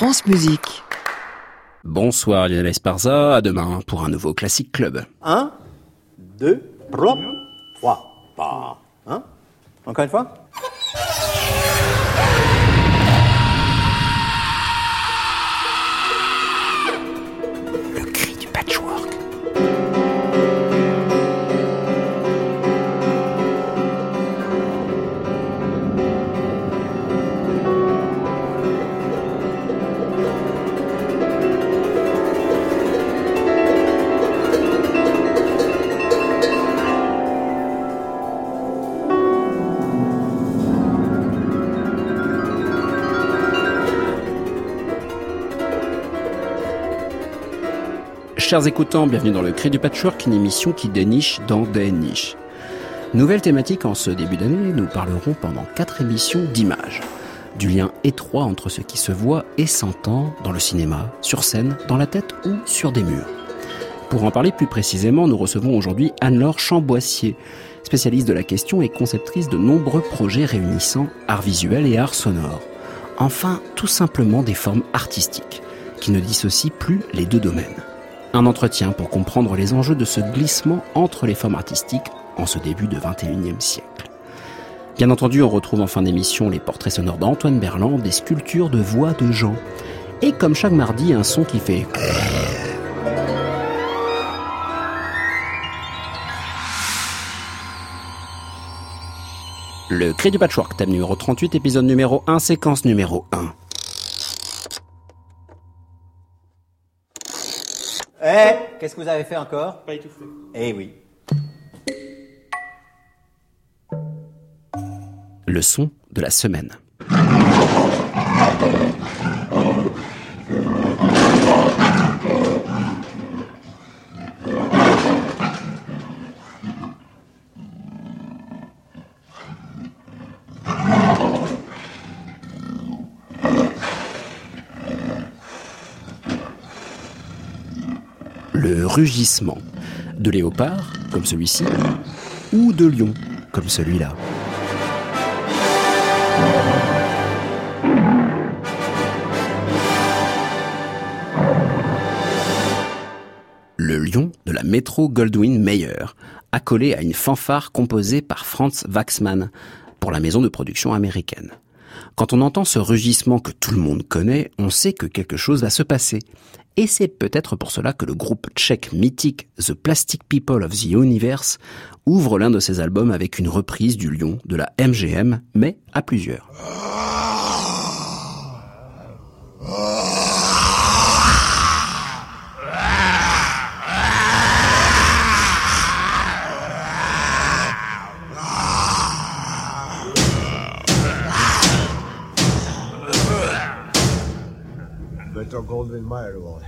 France Musique. Bonsoir Lionel Esparza, à demain pour un nouveau Classique Club. 1, 2, 3, 3, Hein? Encore une fois? Chers écoutants, bienvenue dans le Cri du Patchwork, une émission qui déniche dans des niches. Nouvelle thématique en ce début d'année, nous parlerons pendant quatre émissions d'images. Du lien étroit entre ce qui se voit et s'entend dans le cinéma, sur scène, dans la tête ou sur des murs. Pour en parler plus précisément, nous recevons aujourd'hui Anne-Laure Chamboissier, spécialiste de la question et conceptrice de nombreux projets réunissant art visuel et art sonore. Enfin, tout simplement des formes artistiques, qui ne dissocient plus les deux domaines. Un entretien pour comprendre les enjeux de ce glissement entre les formes artistiques en ce début de 21e siècle. Bien entendu, on retrouve en fin d'émission les portraits sonores d'Antoine Berland, des sculptures de voix de gens. Et comme chaque mardi, un son qui fait... Le cri du patchwork, thème numéro 38, épisode numéro 1, séquence numéro 1. Eh, qu'est-ce que vous avez fait encore? Pas étouffé. Eh oui. Le son de la semaine. Le de léopard, comme celui-ci, ou de lion, comme celui-là. Le lion de la métro Goldwyn Mayer, accolé à une fanfare composée par Franz Waxman pour la maison de production américaine. Quand on entend ce rugissement que tout le monde connaît, on sait que quelque chose va se passer. Et c'est peut-être pour cela que le groupe tchèque mythique The Plastic People of the Universe ouvre l'un de ses albums avec une reprise du lion de la MGM, mais à plusieurs. Metro Goldwyn Mayer var.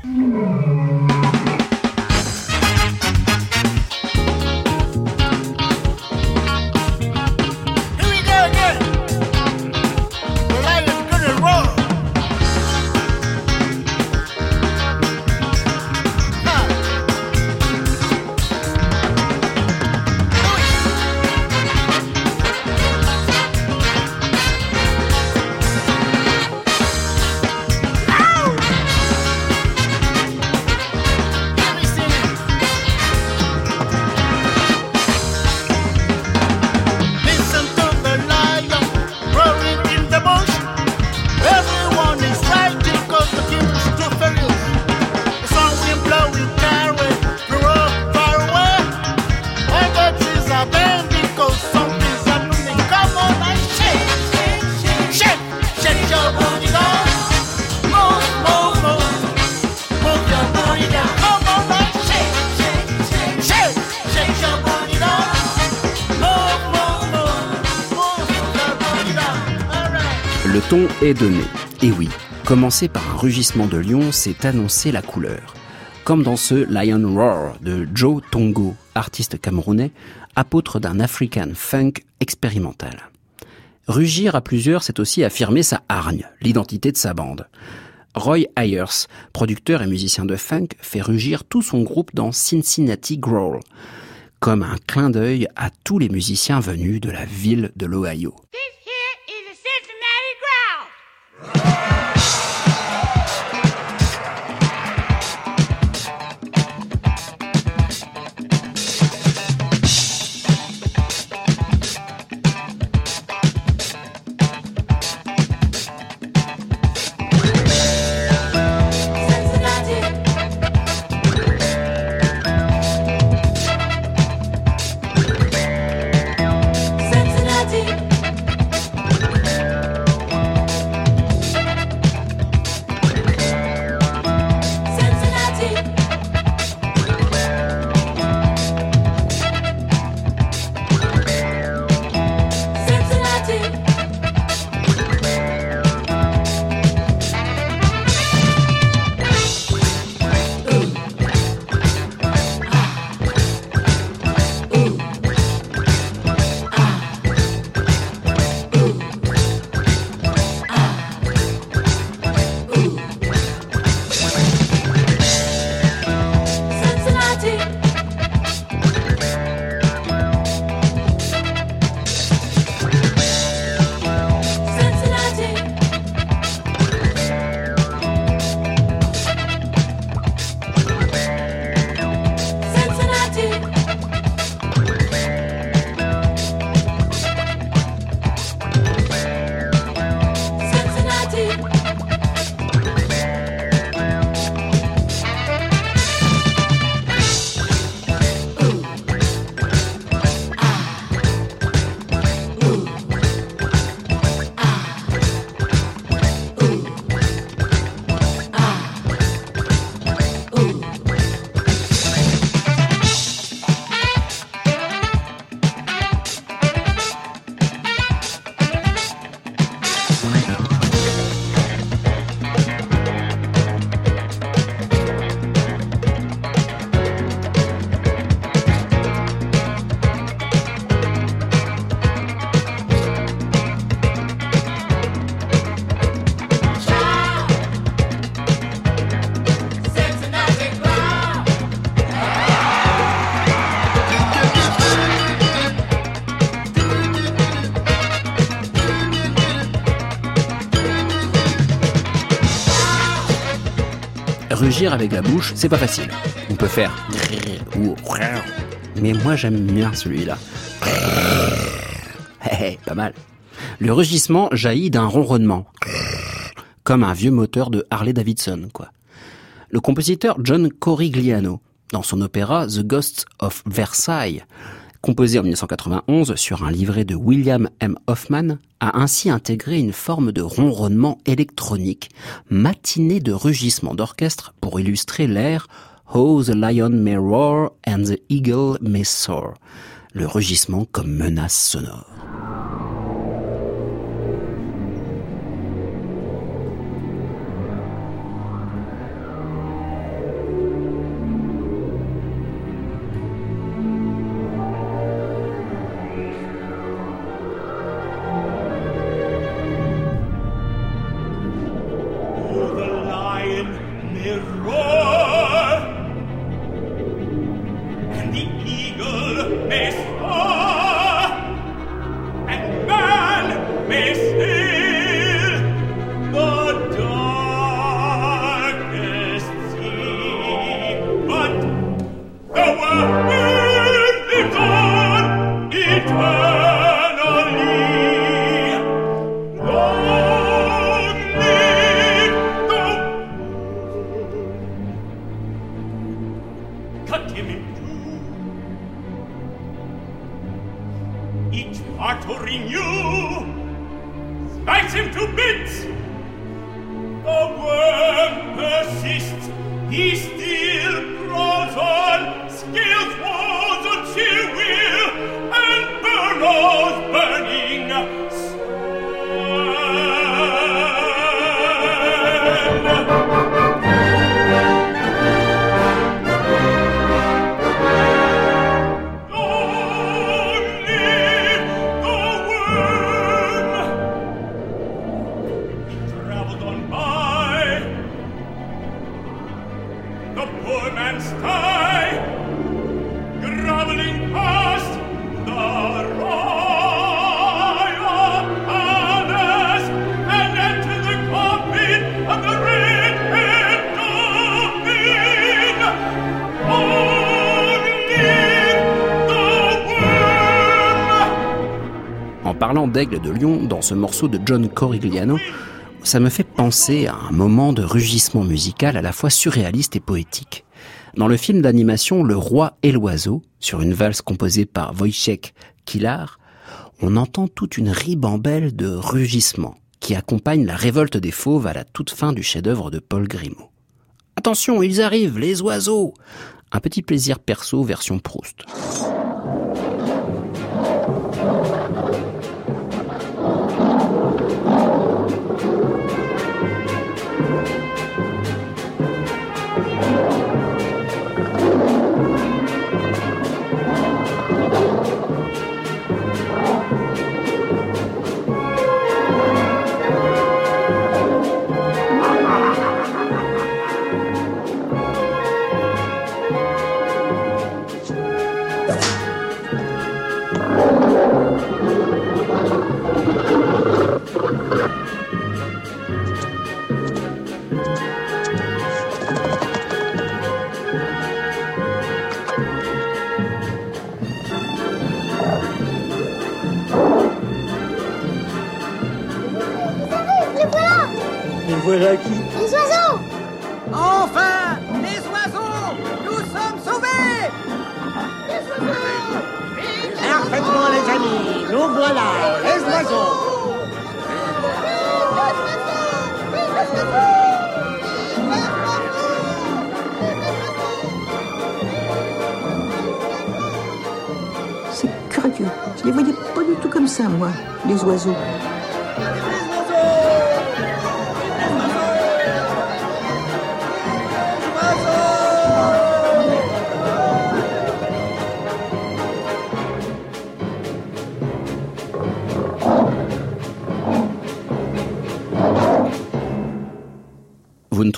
Et oui, commencer par un rugissement de lion, c'est annoncer la couleur. Comme dans ce Lion Roar de Joe Tongo, artiste camerounais, apôtre d'un African funk expérimental. Rugir à plusieurs, c'est aussi affirmer sa hargne, l'identité de sa bande. Roy Ayers, producteur et musicien de funk, fait rugir tout son groupe dans Cincinnati Growl, comme un clin d'œil à tous les musiciens venus de la ville de l'Ohio. Yeah. Rugir avec la bouche, c'est pas facile. On peut faire mais moi j'aime bien celui-là. Hé, pas mal. Le rugissement jaillit d'un ronronnement, comme un vieux moteur de Harley Davidson, quoi. Le compositeur John Corigliano, dans son opéra The Ghosts of Versailles, composé en 1991 sur un livret de William M. Hoffman, a ainsi intégré une forme de ronronnement électronique, matinée de rugissement d'orchestre pour illustrer l'air How the Lion May Roar and the Eagle May Soar, le rugissement comme menace sonore. De lion dans ce morceau de John Corigliano, ça me fait penser à un moment de rugissement musical à la fois surréaliste et poétique. Dans le film d'animation Le Roi et l'Oiseau, sur une valse composée par Wojciech Kilar, on entend toute une ribambelle de rugissements qui accompagne la révolte des fauves à la toute fin du chef-d'œuvre de Paul Grimaud. Attention, ils arrivent, les oiseaux Un petit plaisir perso version Proust. Voilà qui Les oiseaux Enfin Les oiseaux Nous sommes sauvés Parfaitement, les amis. Nous voilà, les oiseaux. C'est curieux. Je les voyais pas du tout comme ça, moi, les oiseaux.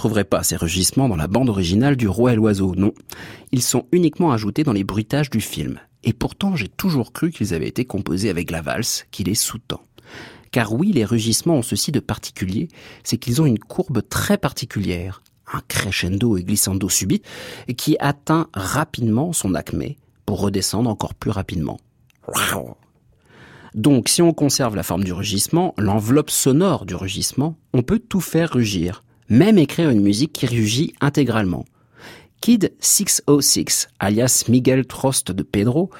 Trouverez pas ces rugissements dans la bande originale du Roi et l'Oiseau, non. Ils sont uniquement ajoutés dans les bruitages du film. Et pourtant, j'ai toujours cru qu'ils avaient été composés avec la valse, qui les sous-tend. Car oui, les rugissements ont ceci de particulier, c'est qu'ils ont une courbe très particulière, un crescendo et glissando subite, qui atteint rapidement son acmé pour redescendre encore plus rapidement. Donc, si on conserve la forme du rugissement, l'enveloppe sonore du rugissement, on peut tout faire rugir, même écrire une musique qui rugit intégralement. Kid 606, alias Miguel Trost de Pedro,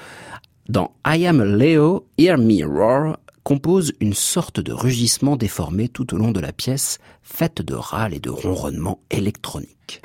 dans I Am Leo, Hear Me Roar, compose une sorte de rugissement déformé tout au long de la pièce, faite de râles et de ronronnements électroniques.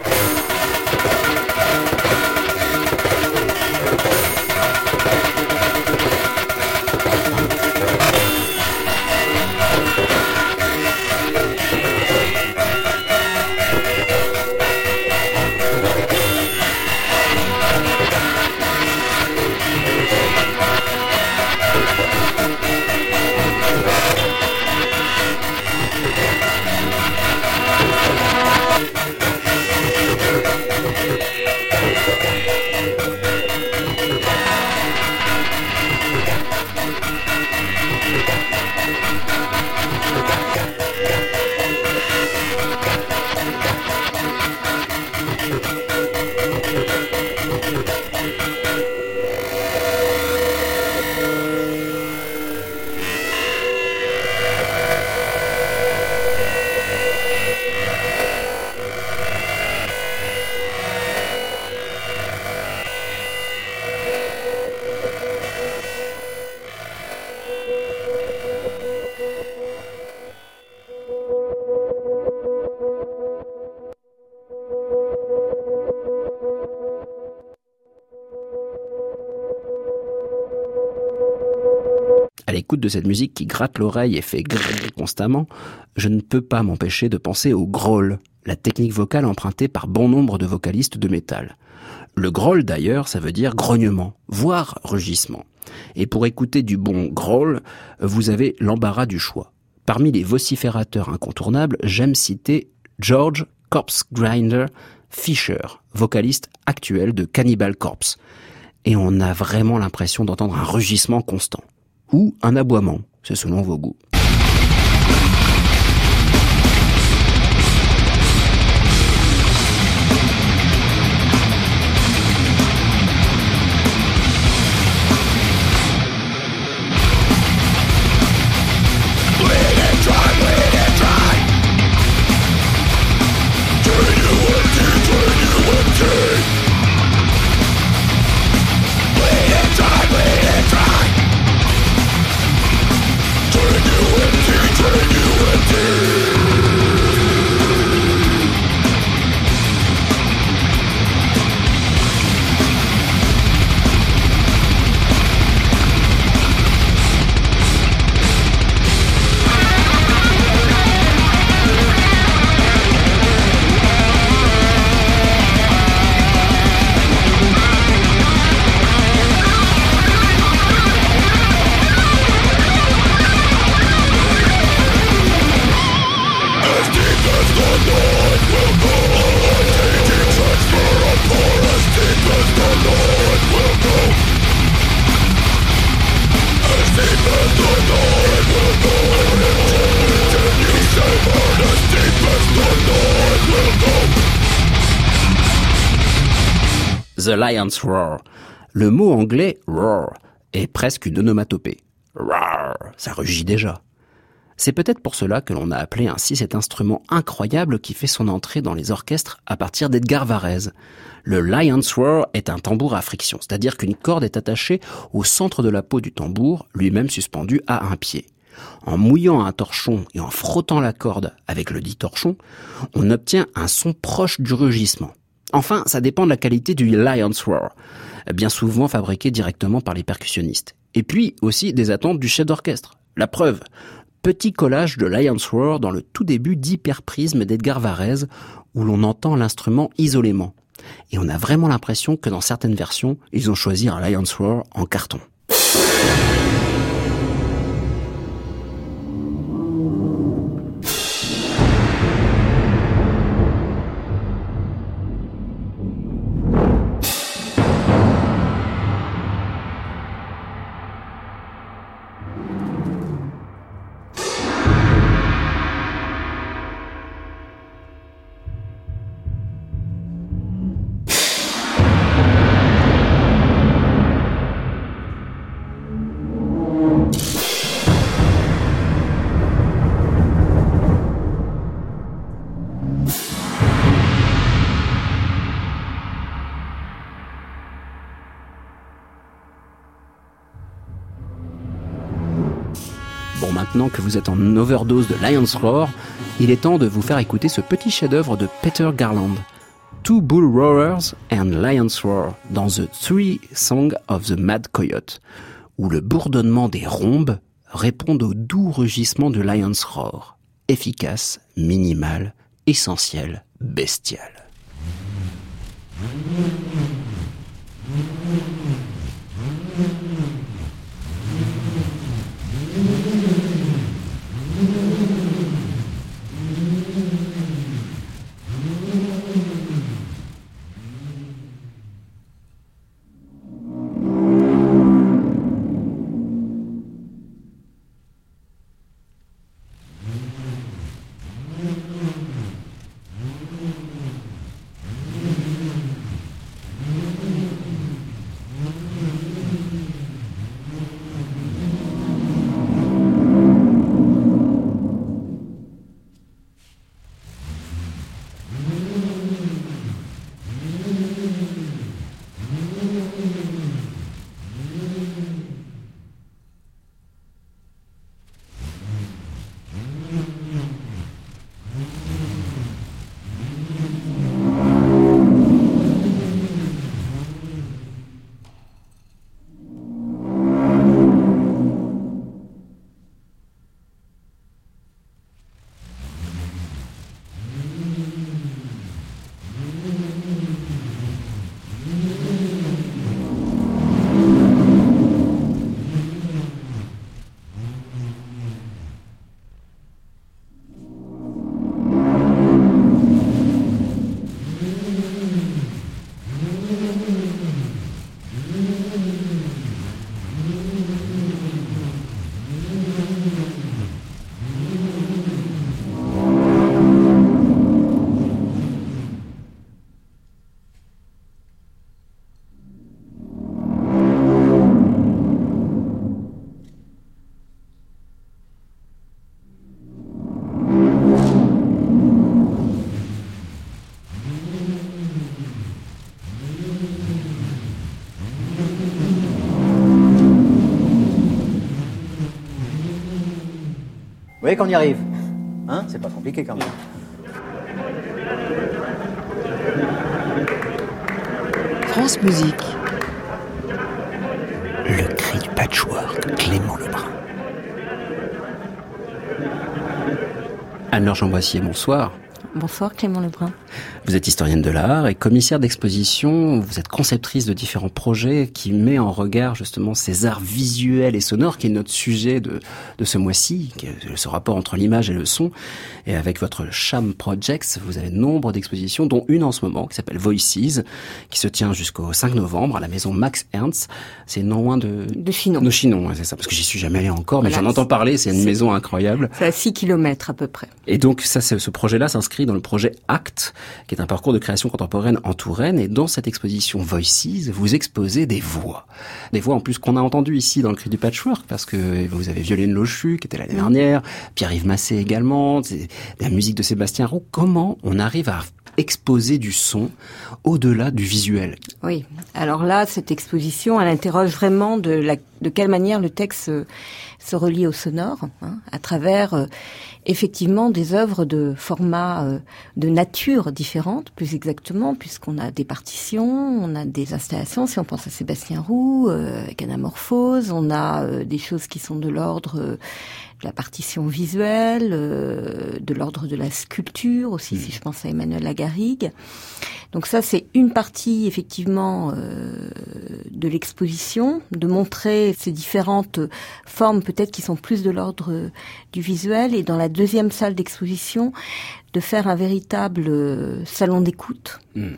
Cette musique qui gratte l'oreille et fait grrr constamment, je ne peux pas m'empêcher de penser au growl, la technique vocale empruntée par bon nombre de vocalistes de métal. Le growl d'ailleurs, ça veut dire grognement, voire rugissement. Et pour écouter du bon growl, vous avez l'embarras du choix. Parmi les vociférateurs incontournables, j'aime citer George Corpse Grinder Fisher, vocaliste actuel de Cannibal Corpse. Et on a vraiment l'impression d'entendre un rugissement constant. Ou un aboiement, c'est selon vos goûts. Lion's Roar. Le mot anglais roar est presque une onomatopée. Roar, ça rugit déjà. C'est peut-être pour cela que l'on a appelé ainsi cet instrument incroyable qui fait son entrée dans les orchestres à partir d'Edgar Varèse. Le lion's roar est un tambour à friction, c'est-à-dire qu'une corde est attachée au centre de la peau du tambour, lui-même suspendu à un pied. En mouillant un torchon et en frottant la corde avec le dit torchon, on obtient un son proche du rugissement. Enfin, ça dépend de la qualité du lion's roar, bien souvent fabriqué directement par les percussionnistes. Et puis aussi des attentes du chef d'orchestre. La preuve, petit collage de Lion's Roar dans le tout début d'Hyperprisme d'Edgar Varèse, où l'on entend l'instrument isolément. Et on a vraiment l'impression que dans certaines versions, ils ont choisi un Lion's Roar en carton. Vous êtes en overdose de Lion's Roar, il est temps de vous faire écouter ce petit chef-d'œuvre de Peter Garland. Two Bull Roarers and Lion's Roar dans The Three Song of the Mad Coyote, où le bourdonnement des rhombes répond au doux rugissement de Lion's Roar. Efficace, minimal, essentiel, bestial. Voyez qu'on y arrive Hein C'est pas compliqué quand même. France Musique. Le cri du patchwork, Clément Lebrun. Anne-Laure Jean-Boissier, bonsoir. Bonsoir Clément Lebrun. Vous êtes historienne de l'art et commissaire d'exposition. Vous êtes conceptrice de différents projets qui met en regard justement ces arts visuels et sonores qui est notre sujet de, de ce mois-ci, ce rapport entre l'image et le son. Et avec votre Cham Projects, vous avez nombre d'expositions, dont une en ce moment qui s'appelle Voices, qui se tient jusqu'au 5 novembre à la maison Max Ernst. C'est non loin de... De Chinon. De Chinon, c'est ça, parce que j'y suis jamais allé encore, mais Voilà. j'en entends parler, c'est une maison incroyable. C'est à 6 km à peu près. Et donc ça, ce projet-là s'inscrit dans le projet ACT, qui est un parcours de création contemporaine en Touraine. Et dans cette exposition Voices, vous exposez des voix. Des voix en plus qu'on a entendues ici dans le cri du patchwork, parce que vous avez Violaine Lochu, qui était l'année dernière, Pierre-Yves Massé également, la musique de Sébastien Roux. Comment on arrive à exposer du son au-delà du visuel. Oui. Alors là, cette exposition, elle interroge vraiment de, la, de quelle manière le texte se, relie au sonore, hein, à travers euh, effectivement des œuvres de format euh, de nature différente, plus exactement, puisqu'on a des partitions, on a des installations. Si on pense à Sébastien Roux euh, avec Anamorphose, on a des choses qui sont de l'ordre de la partition visuelle, euh, de l'ordre de la sculpture aussi, si je pense à Emmanuel Lagarigue. Donc ça, c'est une partie effectivement euh, de l'exposition, de montrer ces différentes formes peut-être qui sont plus de l'ordre du visuel. Et dans la deuxième salle d'exposition, de faire un véritable euh, salon d'écoute mmh.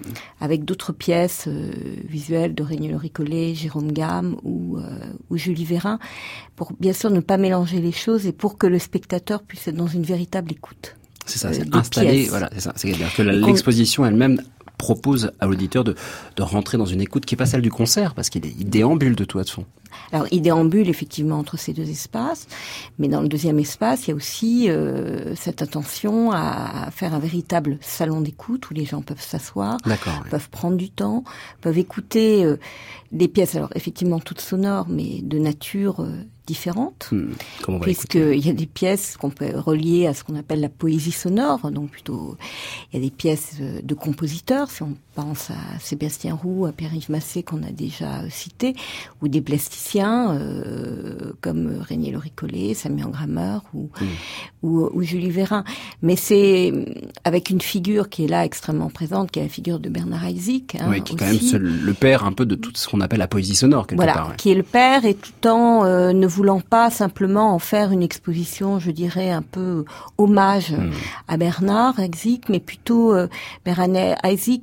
avec d'autres pièces euh, visuelles de Régnel Ricollet, Jérôme Gamme ou, euh, ou Julie Vérin, pour bien sûr ne pas mélanger les choses et pour que le spectateur puisse être dans une véritable écoute. C'est ça, c'est installé, voilà, c'est ça. C'est-à-dire que l'exposition elle-même propose à l'auditeur de, de rentrer dans une écoute qui n'est pas celle du concert, parce qu'il déambule de toit de fond. Alors, il déambule effectivement entre ces deux espaces, mais dans le deuxième espace, il y a aussi euh, cette attention à faire un véritable salon d'écoute où les gens peuvent s'asseoir, peuvent prendre du temps, peuvent écouter euh, des pièces, alors effectivement toutes sonores, mais de nature euh, différente, hmm. puisqu'il y a des pièces qu'on peut relier à ce qu'on appelle la poésie sonore, donc plutôt il y a des pièces euh, de compositeurs, si on pense à Sébastien Roux, à Pierre-Yves Massé qu'on a déjà cité, ou des plasticiens euh, comme Régnier Loricollet, Samuel Grammer ou, hmm. ou, ou, Julie Vérin. Mais c'est avec une figure qui est là extrêmement présente, qui est la figure de Bernard Isaac. Hein, oui, qui est quand même le père un peu de tout ce qu'on appelle la poésie sonore, quelque voilà, part. qui est le père et tout en euh, ne voulant pas simplement en faire une exposition, je dirais, un peu hommage hmm. à Bernard Isaac, mais plutôt euh, Bernard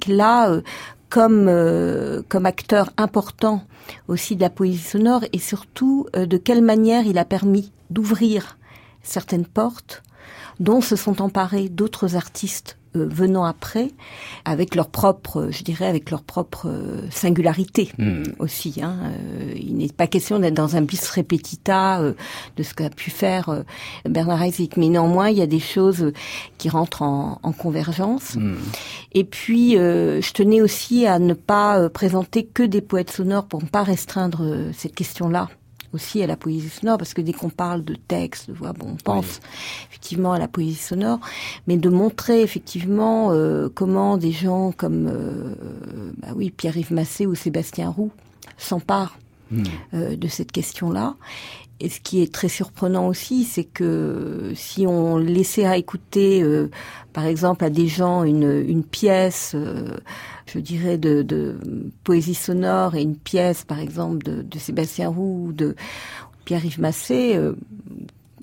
là euh, comme euh, comme acteur important aussi de la poésie sonore et surtout euh, de quelle manière il a permis d'ouvrir certaines portes dont se sont emparés d'autres artistes euh, venant après, avec leur propre, je dirais, avec leur propre euh, singularité hmm. aussi. Hein. Euh, il n'est pas question d'être dans un bis repetita de ce qu'a pu faire Bernard Isaac, mais néanmoins, il y a des choses qui rentrent en, en convergence. Hmm. Et puis, je tenais aussi à ne pas présenter que des poètes sonores pour ne pas restreindre cette question-là aussi à la poésie sonore, parce que dès qu'on parle de texte, de voix, bon, on pense effectivement à la poésie sonore, mais de montrer effectivement euh, comment des gens comme, euh, bah oui, Pierre-Yves Massé ou Sébastien Roux s'emparent hmm. euh, de cette question-là. Et ce qui est très surprenant aussi, c'est que si on laissait à écouter, par exemple, à des gens une, une pièce je dirais, de, de, poésie sonore et une pièce, par exemple, de, de Sébastien Roux ou de Pierre-Yves Massé, euh,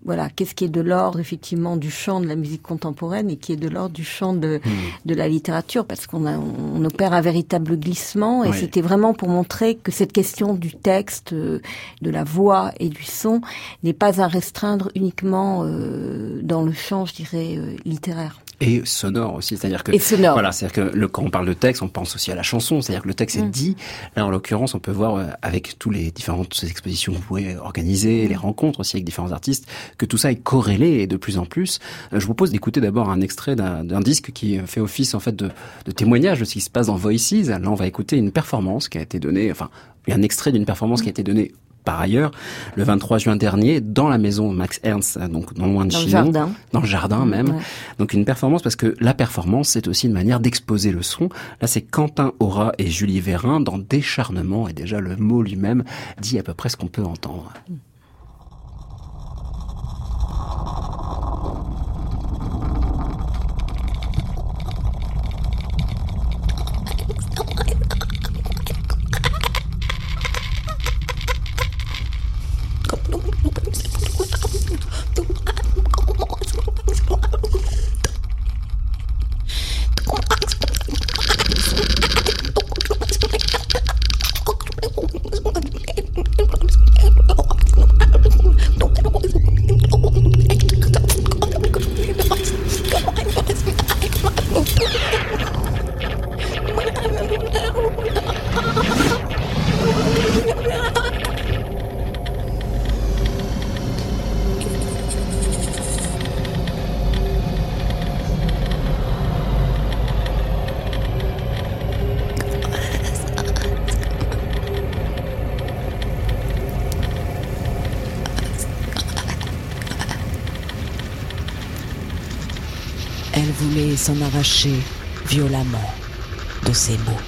voilà, qu'est-ce qui est de l'ordre effectivement du chant de la musique contemporaine et qui est de l'ordre du chant de, hmm. de la littérature, parce qu'on on opère un véritable glissement et c'était vraiment pour montrer que cette question du texte, euh, de la voix et du son n'est pas à restreindre uniquement euh, dans le champ, je dirais, littéraire et sonore aussi. C'est-à-dire que et sonore. voilà, c'est-à-dire que le, quand on parle de texte, on pense aussi à la chanson. C'est-à-dire que le texte est mm. dit. Là, en l'occurrence, on peut voir euh, avec tous les différentes expositions que vous pouvez organiser, mm. les rencontres aussi avec différents artistes, que tout ça est corrélé et de plus en plus. Euh, je vous propose d'écouter d'abord un extrait d'un disque qui fait office en fait de, de témoignage de ce qui se passe dans Voices. Là, on va écouter une performance qui a été donnée, enfin un extrait d'une performance qui a été donnée par ailleurs, le 23 juin dernier, dans la maison Max Ernst, donc non loin de dans Chinon, le jardin. dans le jardin même. Donc une performance parce que la performance, c'est aussi une manière d'exposer le son. Là, c'est Quentin Aura et Julie Vérin dans Décharnement, et déjà le mot lui-même dit à peu près ce qu'on peut entendre. voulait s'en arracher violemment de ces mots.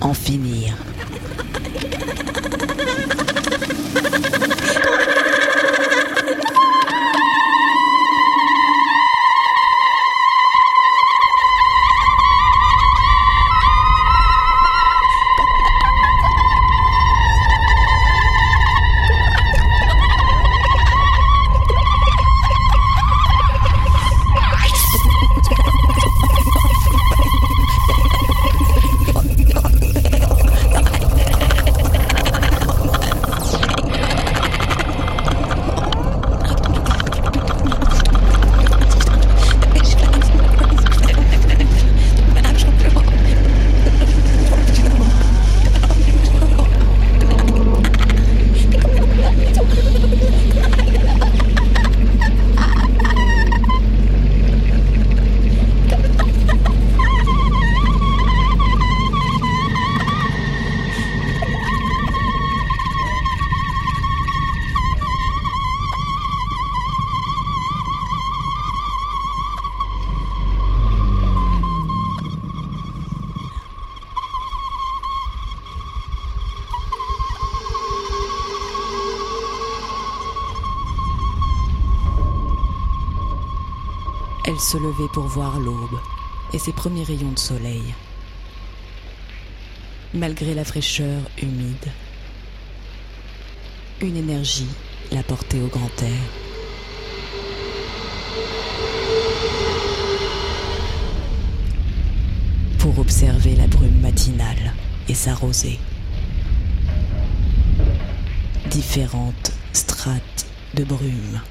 En finir Elle se levait pour voir l'aube et ses premiers rayons de soleil. Malgré la fraîcheur humide, une énergie la portait au grand air. Pour observer la brume matinale et s'arroser. Différentes strates de brume.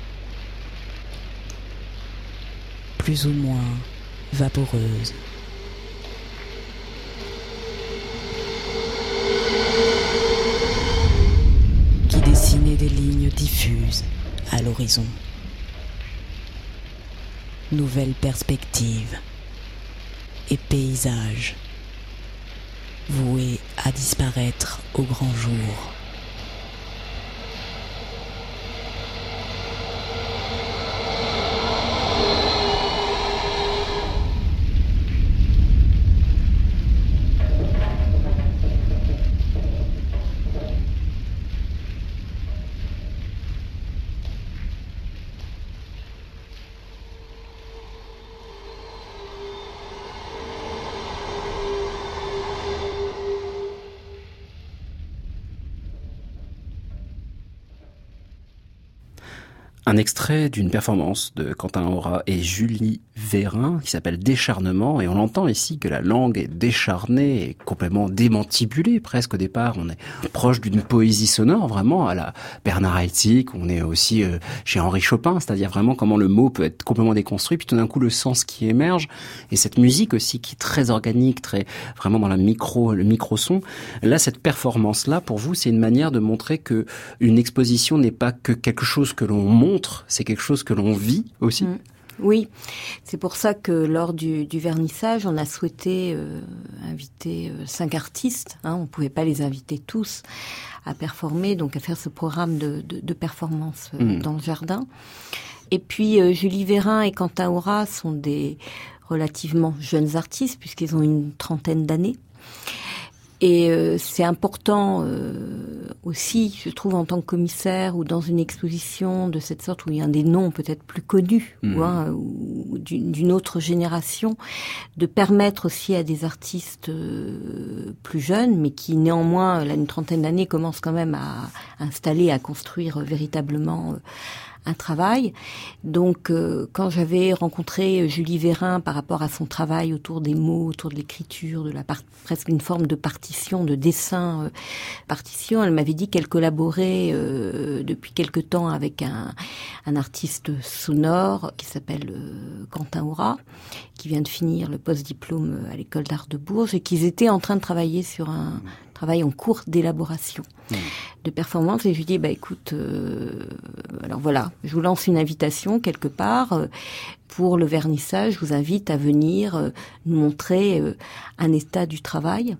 Plus ou moins vaporeuse. qui dessinait des lignes diffuses à l'horizon. Nouvelles perspectives et paysages voués à disparaître au grand jour. Un extrait d'une performance de Quentin Aura et Julie Vérin qui s'appelle Décharnement et on entend ici que la langue est décharnée et complètement démantibulée presque au départ. On est proche d'une poésie sonore vraiment à la Bernard Haitink, on est aussi euh, chez Henri Chopin, c'est-à-dire vraiment comment le mot peut être complètement déconstruit puis tout d'un coup le sens qui émerge et cette musique aussi qui est très organique, très vraiment dans la micro le micro son. Là cette performance là pour vous c'est une manière de montrer que une exposition n'est pas que quelque chose que l'on montre c'est quelque chose que l'on vit aussi? Mm. Oui, c'est pour ça que lors du, vernissage, on a souhaité euh, inviter euh, cinq artistes. Hein, on pouvait pas les inviter tous à performer, donc à faire ce programme de, de, performance euh, mm. dans le jardin. Et puis Julie Vérin et Quentin Aura sont des relativement jeunes artistes puisqu'ils ont une trentaine d'années. Et euh, c'est important euh, aussi, je trouve, en tant que commissaire ou dans une exposition de cette sorte où il y a des noms peut-être plus connus ou, hein, d'une autre génération, de permettre aussi à des artistes euh, plus jeunes, mais qui néanmoins, là, une trentaine d'années, commencent quand même à installer, à construire véritablement un travail. Donc, euh, quand j'avais rencontré Julie Vérin par rapport à son travail autour des mots, autour de l'écriture, de la presque une forme de partition, de dessin euh, partition, elle m'avait dit qu'elle collaborait euh, depuis quelque temps avec un, un artiste sonore qui s'appelle Quentin Aura, qui vient de finir le post-diplôme à l'école d'art de Bourges et qu'ils étaient en train de travailler sur un travail en cours d'élaboration mmh. de performance. Et je lui dis, bah écoute, euh, alors voilà, je vous lance une invitation quelque part euh, pour le vernissage. Je vous invite à venir euh, nous montrer un état du travail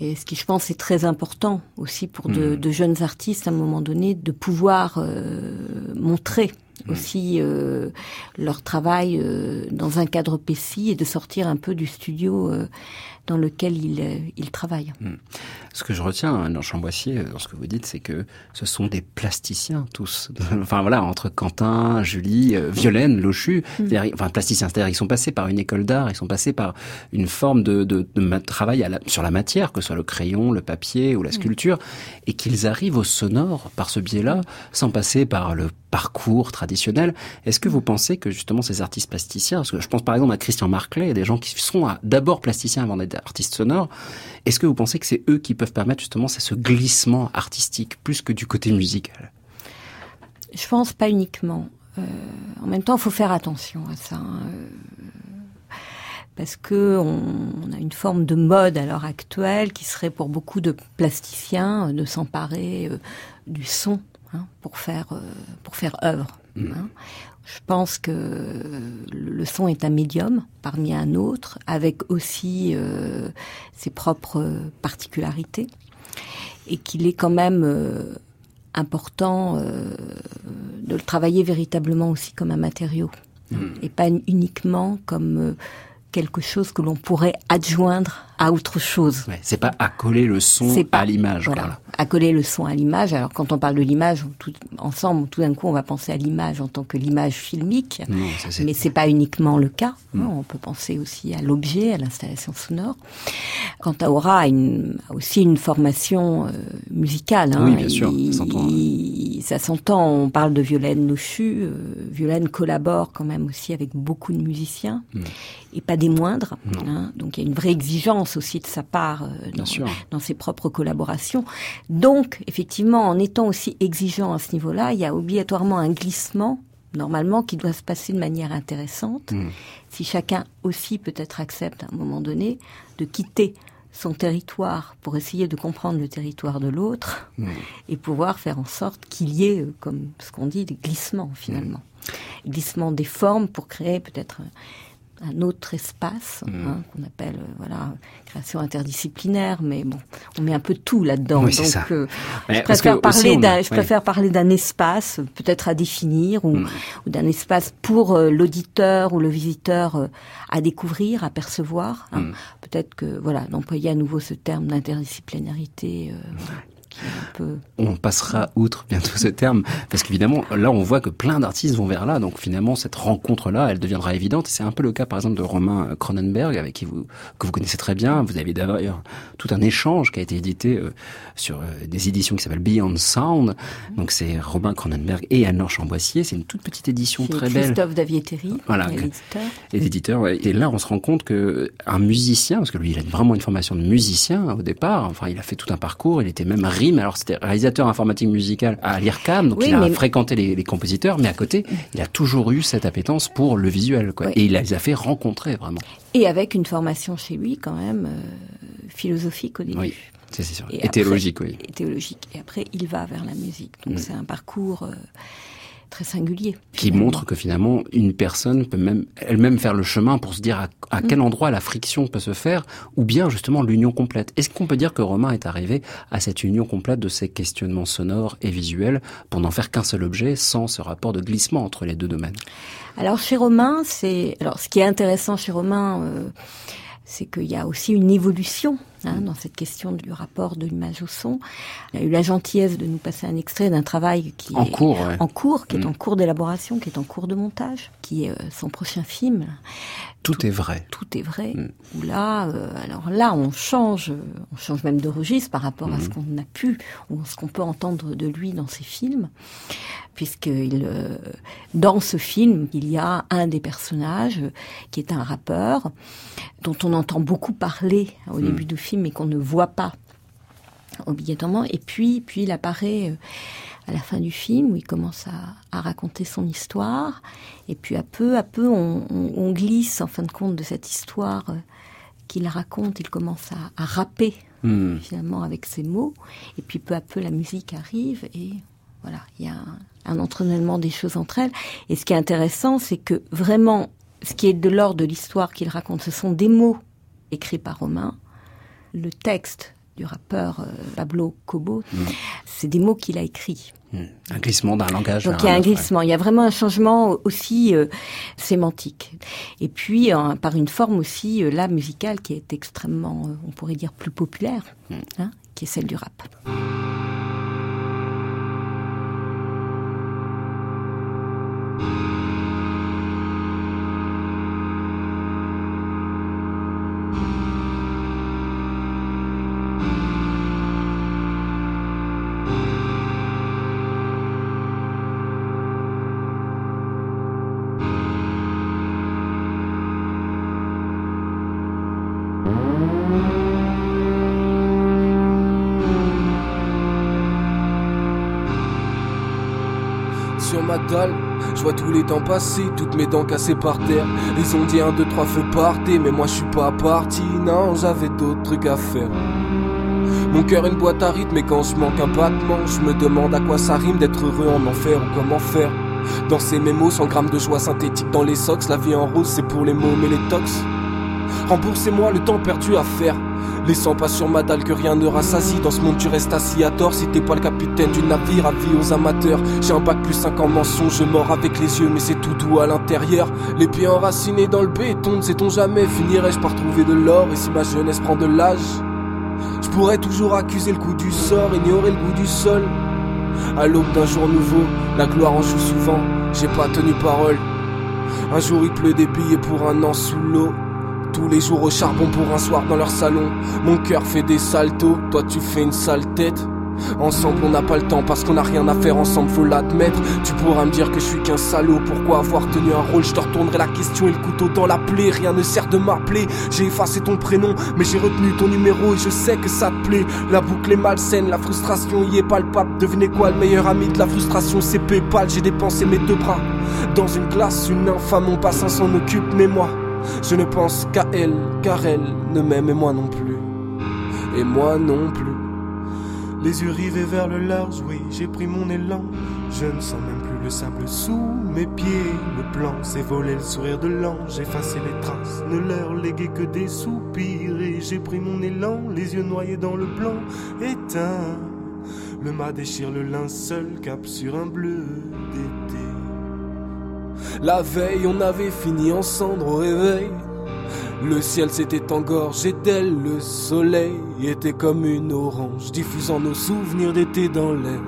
Et ce qui, je pense, est très important aussi pour de, Mm. de jeunes artistes, à un moment donné, de pouvoir euh, montrer Mm. aussi euh, leur travail euh, dans un cadre précis et de sortir un peu du studio euh, dans lequel ils, euh, ils travaillent. Ce que je retiens hein, dans Chamboissier, euh, dans ce que vous dites, c'est que ce sont des plasticiens tous. enfin voilà, entre Quentin, Julie, euh, Violaine, Lochu, c'est-à-dire- enfin plasticiens, c'est-à-dire ils sont passés par une école d'art, ils sont passés par une forme de, de, de ma- travail à la- sur la matière, que ce soit le crayon, le papier ou la sculpture, et qu'ils arrivent au sonore par ce biais-là, sans passer par le parcours traditionnel. Est-ce que vous pensez que justement ces artistes plasticiens, parce que je pense par exemple à Christian Marclay, des gens qui sont d'abord plasticiens avant d'être artistes sonores, est-ce que vous pensez que c'est eux qui peuvent permettre justement ce glissement artistique plus que du côté musical? Je pense pas uniquement. Euh, en même temps, il faut faire attention à ça. hein, parce que on, on a une forme de mode à l'heure actuelle qui serait pour beaucoup de plasticiens euh, de s'emparer euh, du son hein, pour faire euh, pour faire œuvre. hein. Je pense que le son est un médium parmi un autre, avec aussi euh, ses propres particularités, et qu'il est quand même euh, important euh, de le travailler véritablement aussi comme un matériau, et pas uniquement comme quelque chose que l'on pourrait adjoindre à autre chose. Ouais, c'est pas accoler le son pas- à l'image. Voilà, voilà. accoler le son à l'image. Alors quand on parle de l'image, tout, ensemble, tout d'un coup, on va penser à l'image en tant que l'image filmique. Non, ça, Mais c'est pas uniquement le cas. On peut penser aussi à l'objet, à l'installation sonore. Quant à Aura, a, une, a aussi une formation euh, musicale. hein. Oui, bien sûr, Il- ça s'entend, hein. il- ça s'entend. On parle de Violaine Lochu. Euh, Violaine collabore quand même aussi avec beaucoup de musiciens Mm. et pas des moindres. hein. Donc il y a une vraie exigence aussi de sa part euh, dans, ses propres collaborations. Donc, effectivement, en étant aussi exigeant à ce niveau-là, il y a obligatoirement un glissement, normalement, qui doit se passer de manière intéressante. Mm. Si chacun aussi peut-être accepte à un moment donné de quitter son territoire pour essayer de comprendre le territoire de l'autre Mm. et pouvoir faire en sorte qu'il y ait, euh, comme ce qu'on dit, des glissements finalement. Glissement des formes pour créer peut-être un- autre espace Mm. hein, qu'on appelle euh, voilà création interdisciplinaire mais bon on met un peu tout là-dedans Oui, donc euh, je préfère parler a- d'un je préfère parler d'un espace peut-être à définir ou, Mm. ou d'un espace pour euh, l'auditeur ou le visiteur euh, à découvrir à percevoir hein. Mm. peut-être que voilà d'employer à nouveau ce terme d'interdisciplinarité qui est un peu On passera outre bientôt ce terme, parce qu'évidemment, là, on voit que plein d'artistes vont vers là, donc finalement, cette rencontre-là, elle deviendra évidente. C'est un peu le cas, par exemple, de Romain Cronenberg, avec qui vous, que vous connaissez très bien. Vous avez d'ailleurs tout un échange qui a été édité euh, sur euh, des éditions qui s'appellent Beyond Sound. Donc c'est Romain Cronenberg et Anne-Laure Chamboissier. C'est une toute petite édition très belle. Christophe Davieteri Voilà, l'éditeur et ouais. Et là, on se rend compte que un musicien, parce que lui, il a vraiment une formation de musicien au départ. Enfin, il a fait tout un parcours. Il était même Alors, c'était réalisateur informatique musical à l'IRCAM, donc Oui, il a mais- fréquenté les, les compositeurs. Mais à côté, il a toujours eu cette appétence pour le visuel, quoi. Oui. Et il les a fait rencontrer vraiment. et avec une formation chez lui quand même euh, philosophique au début Oui, c'est sûr. Et Et, après- théologique, oui. et théologique. Et après, il va vers la musique. Donc Mm. c'est un parcours euh, très singulier. Qui montre que finalement, une personne peut même elle-même faire le chemin pour se dire à, à Mm. quel endroit la friction peut se faire, ou bien justement l'union complète. Est-ce qu'on peut dire que Romain est arrivé à cette union complète de ces questionnements sonores et visuels pour n'en faire qu'un seul objet, sans ce rapport de glissement entre les deux domaines? Alors chez Romain, c'est alors ce qui est intéressant chez Romain, euh, c'est qu'il y a aussi une évolution hein, dans cette question du rapport de l'image au son. Il a eu la gentillesse de nous passer un extrait d'un travail qui En est cours, ouais. en cours, qui est Mm. en cours d'élaboration, qui est en cours de montage, qui est euh, son prochain film. Tout est vrai. Tout est vrai. Mm. Où là, euh, alors là, on change, euh, on change même de registre par rapport à ce qu'on a pu ou ce qu'on peut entendre de lui dans ses films, puisque euh, dans ce film, il y a un des personnages qui est un rappeur dont on entend beaucoup parler au début du film et qu'on ne voit pas obligatoirement. Et puis, puis il apparaît euh, à la fin du film où il commence à, à raconter son histoire. Et puis à peu à peu, on, on- on glisse en fin de compte de cette histoire euh, qu'il raconte. Il commence à, à rapper Hmm. finalement avec ses mots. Et puis peu à peu, la musique arrive et voilà, il y a un, un entraînement des choses entre elles. Et ce qui est intéressant, c'est que vraiment, ce qui est de l'ordre de l'histoire qu'il raconte, ce sont des mots écrits par Romain. Le texte du rappeur euh, Pablo Cobo. C'est des mots qu'il a écrits. Un glissement d'un langage. Donc il y a un autre, ouais. glissement, il y a vraiment un changement aussi euh, sémantique. Et puis euh, par une forme aussi euh, là musicale qui est extrêmement, euh, on pourrait dire plus populaire, hein, qui est celle du rap. Tous les temps passer, toutes mes dents cassées par terre. Ils ont dit un, deux, trois feux partés, mais moi je suis pas parti, non, j'avais d'autres trucs à faire. Mon cœur est une boîte à rythme et quand je manque un battement, je me demande à quoi ça rime d'être heureux en enfer ou comment faire. Dans ces mémos, 100 grammes de joie synthétique dans les socks, la vie en rose c'est pour les mômes et les tox. Remboursez-moi le temps perdu à faire. Laissant pas sur ma dalle que rien ne rassasie. Dans ce monde tu restes assis à tort. Si t'es pas le capitaine du navire Avis aux amateurs. J'ai un bac plus 5 en mensonge Je mords avec les yeux mais c'est tout doux à l'intérieur. Les pieds enracinés dans le béton Ne sait-on jamais. Finirai-je par trouver de l'or? Et si ma jeunesse prend de l'âge? Je pourrais toujours accuser le coup du sort Ignorer le goût du sol. À l'aube d'un jour nouveau La gloire en joue souvent. J'ai pas tenu parole. Un jour il pleut des billets pour un an sous l'eau tous les jours au charbon pour un soir dans leur salon. Mon cœur fait des saltos, toi tu fais une sale tête. Ensemble on n'a pas le temps parce qu'on n'a rien à faire ensemble, faut l'admettre. Tu pourras me dire que je suis qu'un salaud, pourquoi avoir tenu un rôle? Je te retournerai la question et le couteau dans la plaie. Rien ne sert de m'appeler, j'ai effacé ton prénom, mais j'ai retenu ton numéro et je sais que ça te plaît. La boucle est malsaine, la frustration y est palpable. Devinez quoi, le meilleur ami de la frustration? C'est Paypal. J'ai dépensé mes deux bras dans une glace, une infâme, mon passant s'en occupe, mais moi. Je ne pense qu'à elle, car elle ne m'aime et moi non plus. Et moi non plus. Les yeux rivés vers le large, oui, j'ai pris mon élan. Je ne sens même plus le sable sous mes pieds. Le plan s'est volé le sourire de l'ange, effacé les traces, ne leur léguer que des soupirs. Et j'ai pris mon élan, les yeux noyés dans le blanc, éteint. Le mât déchire le linceul, cap sur un bleu. La veille, on avait fini en cendres au réveil. Le ciel s'était engorgé d'elle, le soleil était comme une orange, diffusant nos souvenirs d'été dans l'air.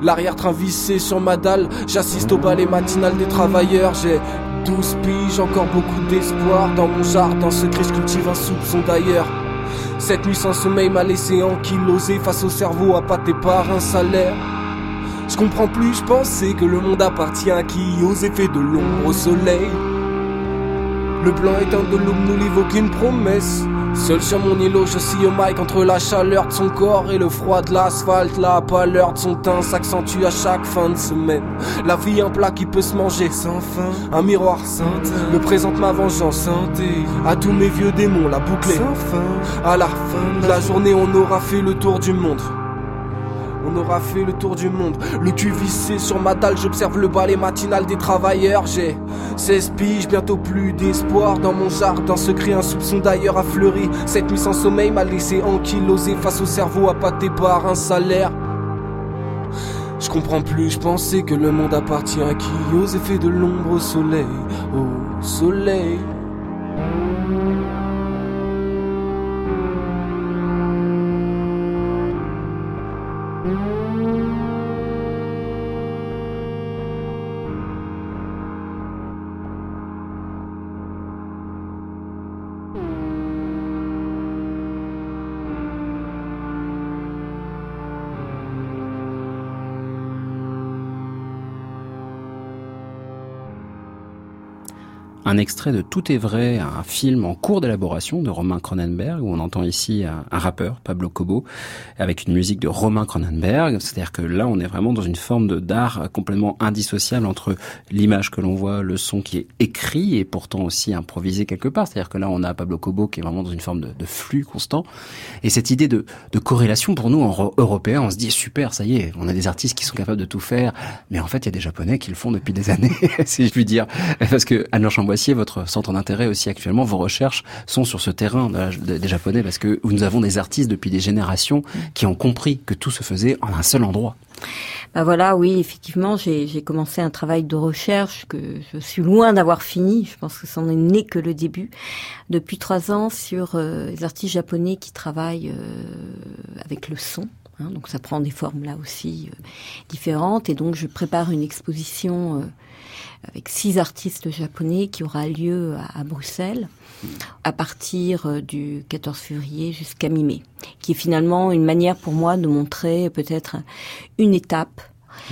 L'arrière-train vissé sur ma dalle, j'assiste au ballet matinal des travailleurs. J'ai 12 piges, encore beaucoup d'espoir. Dans mon jardin secret, je cultive un soupçon d'ailleurs. Cette nuit sans sommeil m'a laissé ankylosé face au cerveau appâté par un salaire. Je comprends plus, je pensais que le monde appartient à qui et fait de l'ombre au soleil. Le blanc éteint de l'aube nous livre aucune promesse. Seul sur mon îlot, je scie au mic entre la chaleur de son corps et le froid de l'asphalte. La pâleur de son teint s'accentue à chaque fin de semaine. La vie, un plat qui peut se manger sans fin. Un miroir sans teint me présente ma vengeance. Santé à tous mes vieux démons, la bouclée sans fin. À la fin de la journée, on aura fait le tour du monde. On aura fait le tour du monde. Le cul vissé sur ma dalle, j'observe le balai matinal des travailleurs. J'ai 16 piges, bientôt plus d'espoir. Dans mon jardin secret, un soupçon d'ailleurs a fleuri. Cette nuit sans sommeil m'a laissé ankylosé face au cerveau appâté par un salaire. Je comprends plus, je pensais que le monde appartient à qui? Ose et de l'ombre au soleil, au soleil. Un extrait de Tout est vrai, un film en cours d'élaboration de Romain Cronenberg, où on entend ici un, rappeur, Pablo Cobo, avec une musique de Romain Cronenberg. C'est-à-dire que là, on est vraiment dans une forme d'art complètement indissociable entre l'image que l'on voit, le son qui est écrit et pourtant aussi improvisé quelque part. C'est-à-dire que là, on a Pablo Cobo qui est vraiment dans une forme de, flux constant. Et cette idée de, corrélation, pour nous, en Européens, on se dit super, ça y est, on a des artistes qui sont capables de tout faire. Mais en fait, il y a des Japonais qui le font depuis des années, si je puis dire. Parce que Anne Votre centre d'intérêt aussi actuellement, vos recherches sont sur ce terrain des Japonais parce que nous avons des artistes depuis des générations qui ont compris que tout se faisait en un seul endroit. Bah voilà, oui, effectivement, j'ai commencé un travail de recherche que je suis loin d'avoir fini. Je pense que ça n'en est né que le début. Depuis trois ans, sur euh, les artistes japonais qui travaillent euh, avec le son. Hein, donc ça prend des formes là aussi euh, différentes. Et donc je prépare une exposition avec six artistes japonais qui aura lieu à, Bruxelles à partir du 14 février jusqu'à mi-mai, qui est finalement une manière pour moi de montrer peut-être une étape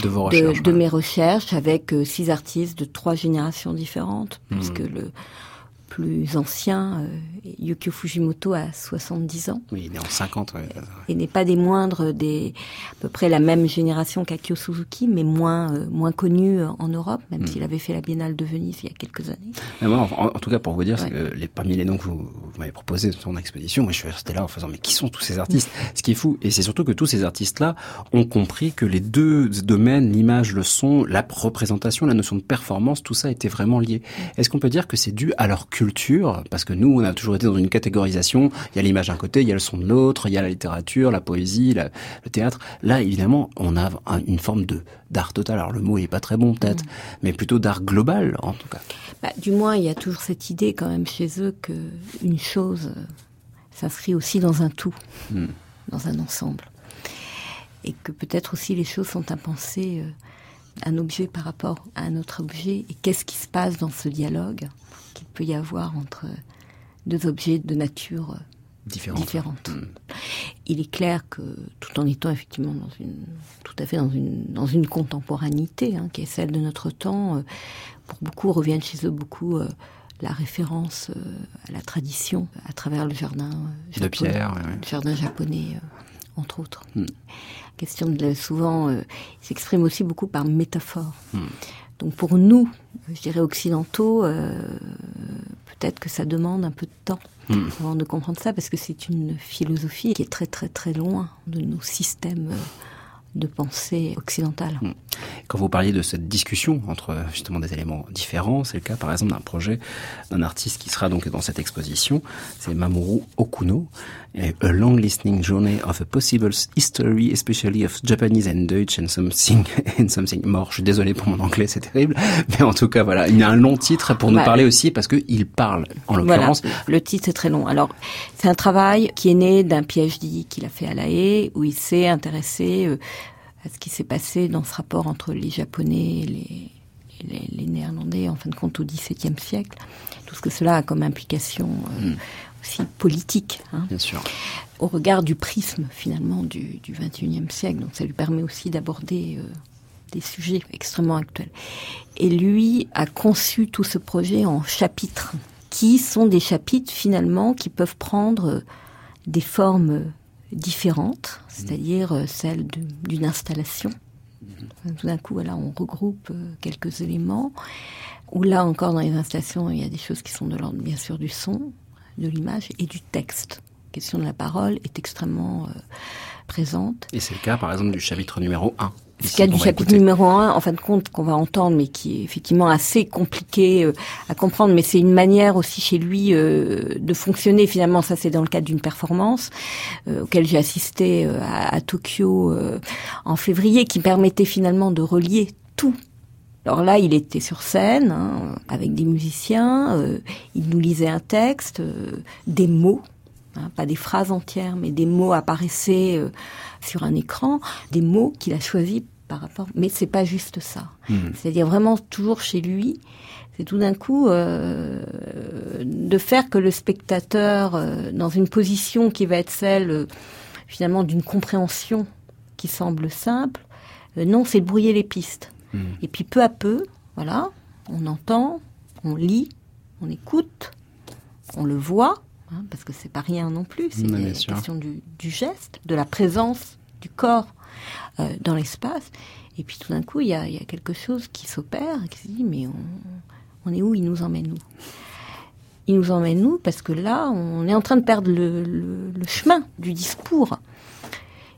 de, vos recherches, de, mes recherches avec six artistes de trois générations différentes, mmh. puisque le plus ancien, euh, Yukio Fujimoto, a 70 ans. Oui, il est en 50. Et n'est pas des moindres, des à peu près la même génération qu'Akio Suzuki, mais moins euh, moins connu en Europe, même hmm. s'il avait fait la Biennale de Venise il y a quelques années. en, tout cas, pour vous dire, que les, parmi les noms que vous, m'avez proposés dans exposition, moi je suis resté là en faisant mais qui sont tous ces artistes? Ce qui est fou, et c'est surtout que tous ces artistes-là ont compris que les deux domaines, l'image, le son, la représentation, la notion de performance, tout ça était vraiment lié. Est-ce qu'on peut dire que c'est dû à leur culture, parce que nous, on a toujours été dans une catégorisation. Il y a l'image d'un côté, il y a le son de l'autre, il y a la littérature, la poésie, le théâtre. Là, évidemment, on a une forme de d'art total. Alors le mot est pas très bon peut-être, mm. mais plutôt d'art global en tout cas. Bah, du moins, il y a toujours cette idée quand même chez eux que une chose s'inscrit aussi dans un tout, mm. dans un ensemble, et que peut-être aussi les choses sont impensées. Euh, un objet par rapport à un autre objet et qu'est-ce qui se passe dans ce dialogue qu'il peut y avoir entre deux objets de nature différente. Hmm. Il est clair que tout en étant effectivement dans une, tout à fait dans une, dans une contemporanité hein, qui est celle de notre temps, euh, pour beaucoup reviennent chez eux beaucoup euh, la référence euh, à la tradition à travers le jardin de pierre, le jardin japonais entre autres. Hmm. Question de souvent s'exprime aussi beaucoup par métaphore. Hmm. Donc pour nous, je dirais occidentaux, euh, peut-être que ça demande un peu de temps hmm. avant de comprendre ça, parce que c'est une philosophie qui est très très très loin de nos systèmes euh, de pensée occidentale. Hmm. Quand vous parliez de cette discussion entre justement des éléments différents, c'est le cas par exemple d'un projet d'un artiste qui sera donc dans cette exposition, c'est Mamoru Okuno, A Long Listening Journey of a Possible History, especially of Japanese and Deutsch and something and something more. Je suis désolé pour mon anglais, c'est terrible, mais en tout cas voilà, il y a un long titre pour nous bah, parler aussi parce qu'il parle en l'occurrence. le titre est très long. Alors c'est un travail qui est né d'un PhD qu'il a fait à La Haye où il s'est intéressé euh, à ce qui s'est passé dans ce rapport entre les Japonais et les, les, Néerlandais, en fin de compte, au XVIIe siècle. Tout ce que cela a comme implication euh, hmm. aussi politique. Hein, Bien sûr. Au regard du prisme, finalement, du, du XXIe siècle. Donc ça lui permet aussi d'aborder euh, des sujets extrêmement actuels. Et lui a conçu tout ce projet en chapitres, qui sont des chapitres, finalement, qui peuvent prendre euh, des formes différentes, c'est-à-dire euh, celle d'une installation. Mhm. Tout d'un coup, voilà, on regroupe euh, quelques éléments. Ou là encore, dans les installations, il y a des choses qui sont de l'ordre, bien sûr, du son, de l'image et du texte. La question de la parole est extrêmement euh, présente. Et c'est le cas, par exemple, du chapitre numéro 1. Ce qu'il y a du chapitre numéro 1, en fin de compte, qu'on va entendre, mais qui est effectivement assez compliqué euh, à comprendre, mais c'est une manière aussi chez lui euh, de fonctionner. Finalement, ça c'est dans le cadre d'une performance euh, auquel j'ai assisté à, à, Tokyo en février, qui permettait finalement de relier tout. Alors là, il était sur scène hein, avec des musiciens, il nous lisait un texte, des mots, hein, pas des phrases entières, mais des mots apparaissaient sur un écran, des mots qu'il a choisis par rapport. Mais c'est pas juste ça. Hmm. C'est-à-dire vraiment toujours chez lui, c'est tout d'un coup euh, de faire que le spectateur, euh, dans une position qui va être celle euh, finalement d'une compréhension qui semble simple, non, c'est de brouiller les pistes. Hmm. Et puis peu à peu, voilà, on entend, on lit, on écoute, on le voit, Hein, parce que c'est pas rien non plus, c'est une question du, geste, de la présence du corps euh, dans l'espace. Et puis tout d'un coup, il y a, quelque chose qui s'opère, qui se dit, mais on, est où? Il nous emmène où? Il nous emmène où? Parce que là, on est en train de perdre le, chemin du discours.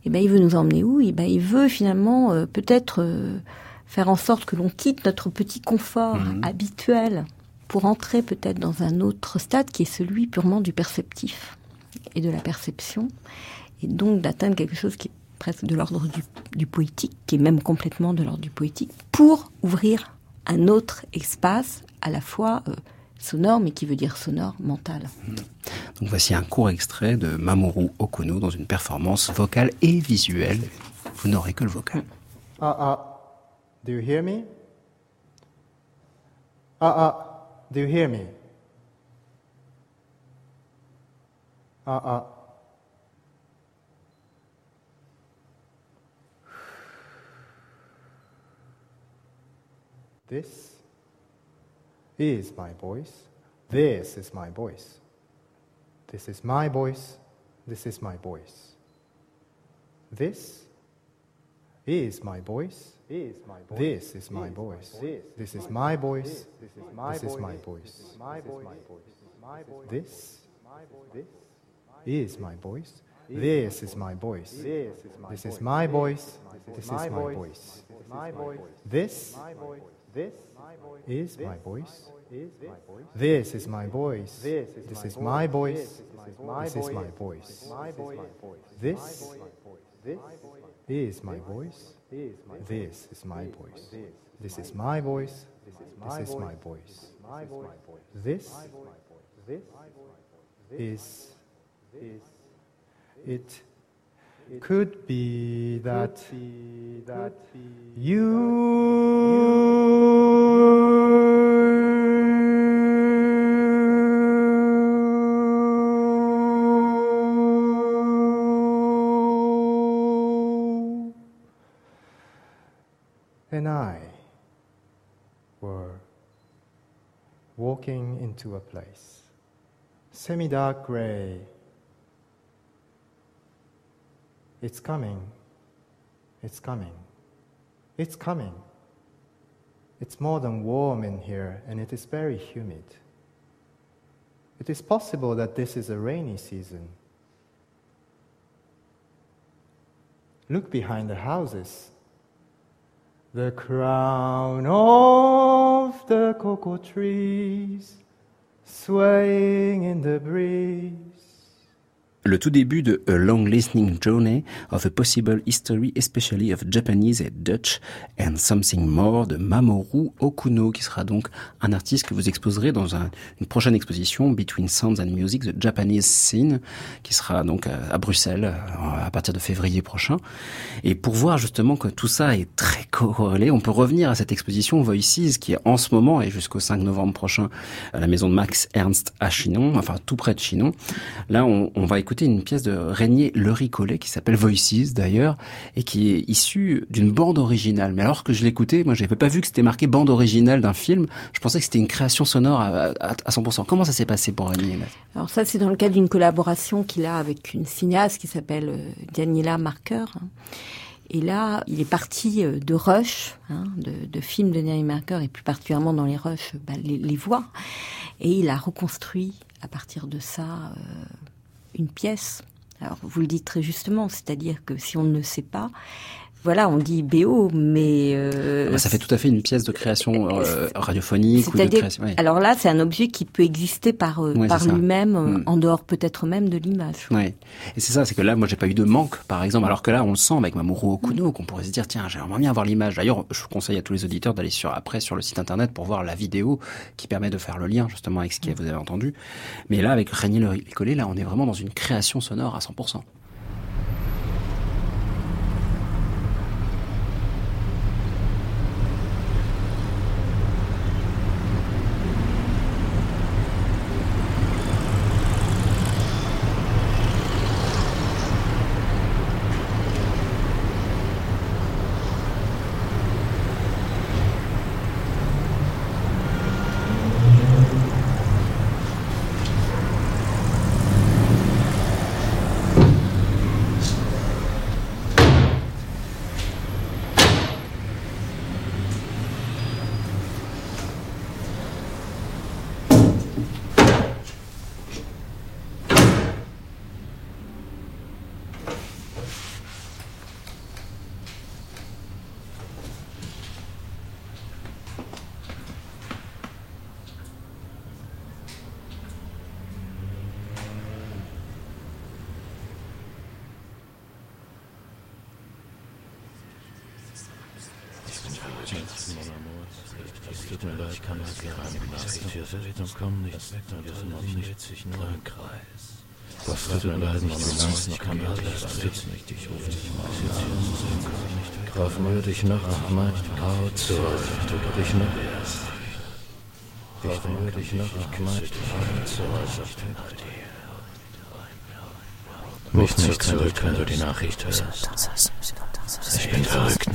Et eh ben, il veut nous emmener où? Et eh ben, il veut finalement euh, peut-être euh, faire en sorte que l'on quitte notre petit confort mmh. habituel pour entrer peut-être dans un autre stade qui est celui purement du perceptif et de la perception, et donc d'atteindre quelque chose qui est presque de l'ordre du, du poétique, qui est même complètement de l'ordre du poétique, pour ouvrir un autre espace à la fois euh, sonore, mais qui veut dire sonore mental. Donc voici un court extrait de Mamoru Okuno dans une performance vocale et visuelle. Vous n'aurez que le vocal. Ah ah, do you hear me? Ah ah, do you hear me? Ah ah. This is my voice. This is my voice. This is my voice. This is my voice. This is my voice. This is my voice. This is my voice. This is my voice. This is my voice. This is my voice. This is my voice. This is my voice. This is my voice. This is my voice. This is my voice. This is my voice. This is my voice. This is my voice. This is my voice. This is my voice. This is my voice. This is my voice. This is my voice. This is my voice. This is it could be that you and I were walking into a place, semi dark gray. It's coming. It's coming. It's coming. It's more than warm in here, and it is very humid. It is possible that this is a rainy season. Look behind the houses. The crown of the cocoa trees swaying in the breeze. Le tout début de A Long Listening Journey of a Possible History, especially of Japanese and Dutch and Something More de Mamoru Okuno, qui sera donc un artiste que vous exposerez dans un- une prochaine exposition Between Sounds and Music, The Japanese Scene, qui sera donc à, à Bruxelles euh, à partir de février prochain. Et pour voir justement que tout ça est très corrélé, on peut revenir à cette exposition Voices qui est en ce moment et jusqu'au 5 novembre prochain à la maison de Max Ernst à Chinon, enfin tout près de Chinon. Là, on va écouter une pièce de Régnier Le Ricollet qui s'appelle Voices d'ailleurs et qui est issue d'une bande originale. Mais alors que je l'écoutais, moi j'avais pas vu que c'était marqué bande originale d'un film. Je pensais que c'était une création sonore à, à, à 100%. Comment ça s'est passé pour Régnier Alors ça, c'est dans le cadre d'une collaboration qu'il a avec une cinéaste qui s'appelle euh, Daniela Marker. hein. Et là, il est parti euh, de Rush, hein, de, films de Daniela Marker, et plus particulièrement dans les Rush, bah, les, les voix. Et il a reconstruit à partir de ça euh, une pièce. Alors, vous le dites très justement, c'est-à-dire que si on ne sait pas, voilà, on dit BO, mais euh, Ah bah, Ça fait tout à fait une pièce de création euh, radiophonique ou de création. ouais. alors là, c'est un objet qui peut exister par euh, Ouais, par lui-même, euh, Mm. en dehors peut-être même de l'image. Ouais. Et c'est ça, c'est que là, moi, j'ai pas eu de manque, par exemple, alors que là, on le sent avec Mamoru Okuno, qu'on pourrait se dire, tiens, j'aimerais bien avoir l'image. D'ailleurs, je conseille à tous les auditeurs d'aller sur après sur le site internet pour voir la vidéo qui permet de faire le lien justement avec ce que vous avez entendu. Mais là, avec Régnier Le Ricollet, là, on est vraiment dans une création sonore à 100%. Mir leid, kann das gerade nicht. Wir sind kommen nicht. Wir sind noch nicht sich nur im Kreis. Was tut mir leid, nicht wie lang ich kann das nicht. Ich rufe dich mal an. Graf dich noch mein Haut zu. Drücke dich noch erst. Graf dich noch mein Haut zu. Mich nicht zurück, wenn du die Nachricht hörst. Ich bin verrückt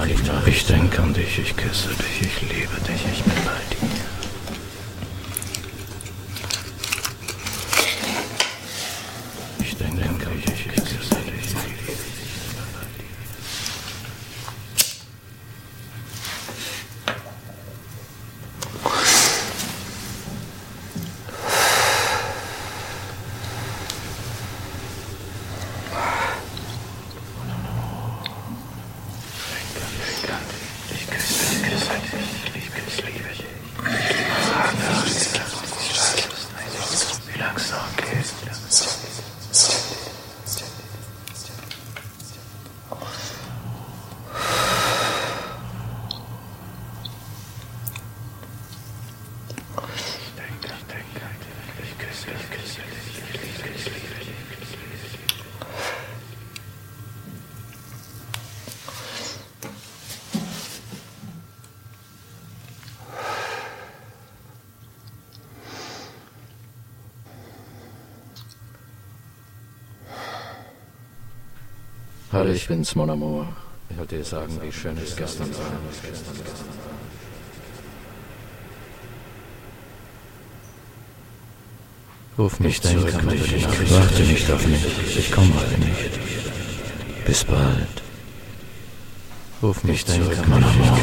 Nachricht. Ich denke an dich, ich küsse dich, ich liebe dich, ich bin bei dir. Ich denke an dich, ich küsse dich, ich liebe dich. Wie lang es noch geht. Hallo, ich bin's, Mon Amour. Ich wollte dir sagen, wie schön es gestern war. Ruf mich zurück, wenn du dich Warte nicht auf mich. Ich komme heute nicht. Bis bald. Ruf mich zurück, Mon Amour.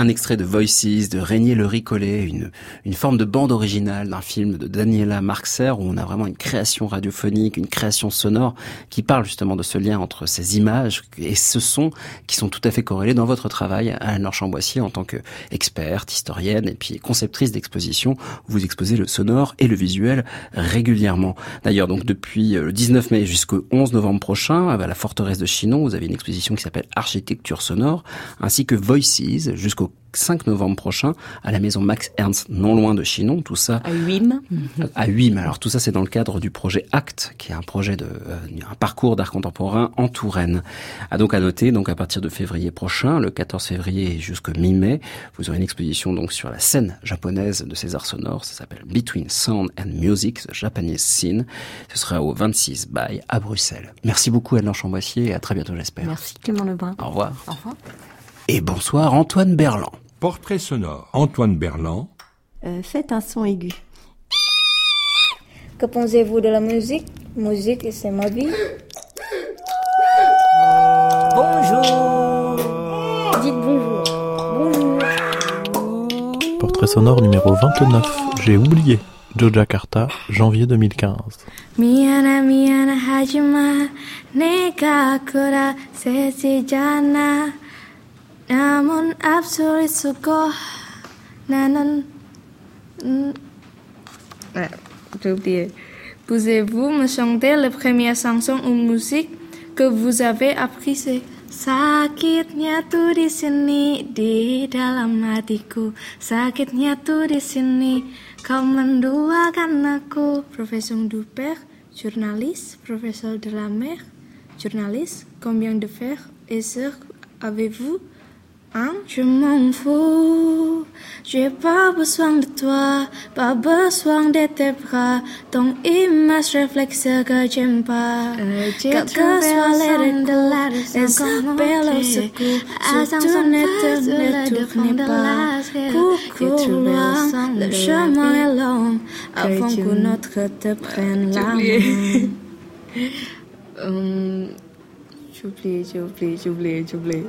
Un extrait de Voices de Régnier le Ricollet, une, une forme de bande originale d'un film de Daniela Marxer où on a vraiment une création radiophonique, une création sonore qui parle justement de ce lien entre ces images et ce son qui sont tout à fait corrélés dans votre travail à Anne-Laure Chamboissier en tant qu'experte, historienne et puis conceptrice d'exposition. Vous exposez le sonore et le visuel régulièrement. D'ailleurs, donc depuis le 19 mai jusqu'au 11 novembre prochain, à la forteresse de Chinon, vous avez une exposition qui s'appelle Architecture sonore ainsi que Voices jusqu'au au 5 novembre prochain à la maison Max Ernst, non loin de Chinon. Tout ça à Huim. À Huim. Alors tout ça, c'est dans le cadre du projet ACT, qui est un projet de euh, un parcours d'art contemporain en Touraine. À donc à noter, donc à partir de février prochain, le 14 février jusqu'au mi-mai, vous aurez une exposition donc sur la scène japonaise de ces arts sonores. Ça s'appelle Between Sound and Music, the Japanese Scene. Ce sera au 26 Bay à Bruxelles. Merci beaucoup Anne Chamboissier et à très bientôt, j'espère. Merci Clément Lebrun. Au revoir. Au revoir. Et bonsoir Antoine Berland. Portrait sonore. Antoine Berland. Euh, faites un son aigu. Que pensez-vous de la musique? Musique, c'est ma vie. Bonjour. Dites bonjour. Bonjour. Portrait sonore numéro 29. J'ai oublié. Joe Jakarta, janvier 2015. Miana miana hajima nega kura sesijana namun absolut suko nanan oublié. Pouvez-vous me chanter la première chanson ou musique que vous avez apprise Sakitnya tuh di sini di dalam hatiku. Sakitnya tuh di sini kau menduakan aku. Professeur Duper, journaliste Professeur de la mer, journaliste Combien de frères et avez-vous Hein? Je m'en fous, j'ai pas besoin de toi, pas besoin de tes bras, ton image reflexe que j'aime pas. Quel que soit les recours, les appels au secours, surtout ne te détournez pas. Coucou loin, le chemin est long, avant que notre te prenne la main. Hum, J'oublie, j'oublie, j'oublie, j'oublie.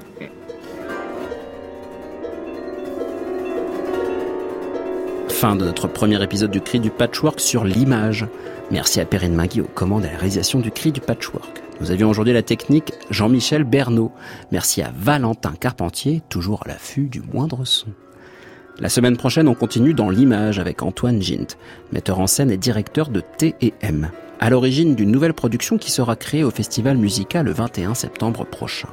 Fin de notre premier épisode du Cri du Patchwork sur l'image. Merci à Perrine Magui aux commandes et à la réalisation du Cri du Patchwork. Nous avions aujourd'hui la technique Jean-Michel Bernot. Merci à Valentin Carpentier, toujours à l'affût du moindre son. La semaine prochaine, on continue dans l'image avec Antoine Gint, metteur en scène et directeur de T&M, à l'origine d'une nouvelle production qui sera créée au festival musical le 21 septembre prochain.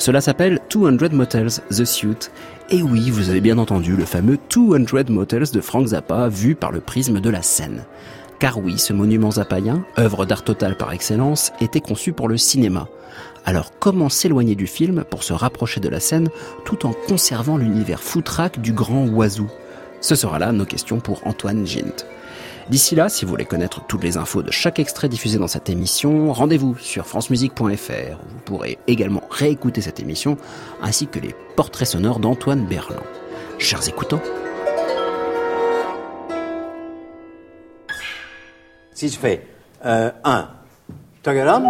Cela s'appelle 200 Motels The Suite. Et oui, vous avez bien entendu le fameux 200 Motels de Frank Zappa vu par le prisme de la scène. Car oui, ce monument zappaïen, œuvre d'art total par excellence, était conçu pour le cinéma. Alors comment s'éloigner du film pour se rapprocher de la scène tout en conservant l'univers foutraque du grand oiseau? Ce sera là nos questions pour Antoine Gint. D'ici là, si vous voulez connaître toutes les infos de chaque extrait diffusé dans cette émission, rendez-vous sur francemusique.fr où vous pourrez également réécouter cette émission ainsi que les portraits sonores d'Antoine Berland. Chers écoutants, Si je fais 1, euh, Tagaram,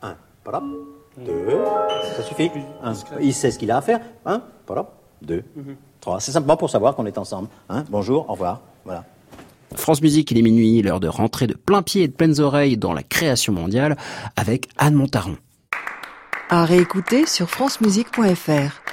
1, 2, ça suffit. Il sait ce qu'il a à faire. 1, 2, 3. C'est simplement pour savoir qu'on est ensemble. Bonjour, au revoir. Voilà. France Musique, il est minuit, l'heure de rentrer de plein pied et de pleines oreilles dans la création mondiale avec Anne Montaron. À réécouter sur francemusique.fr.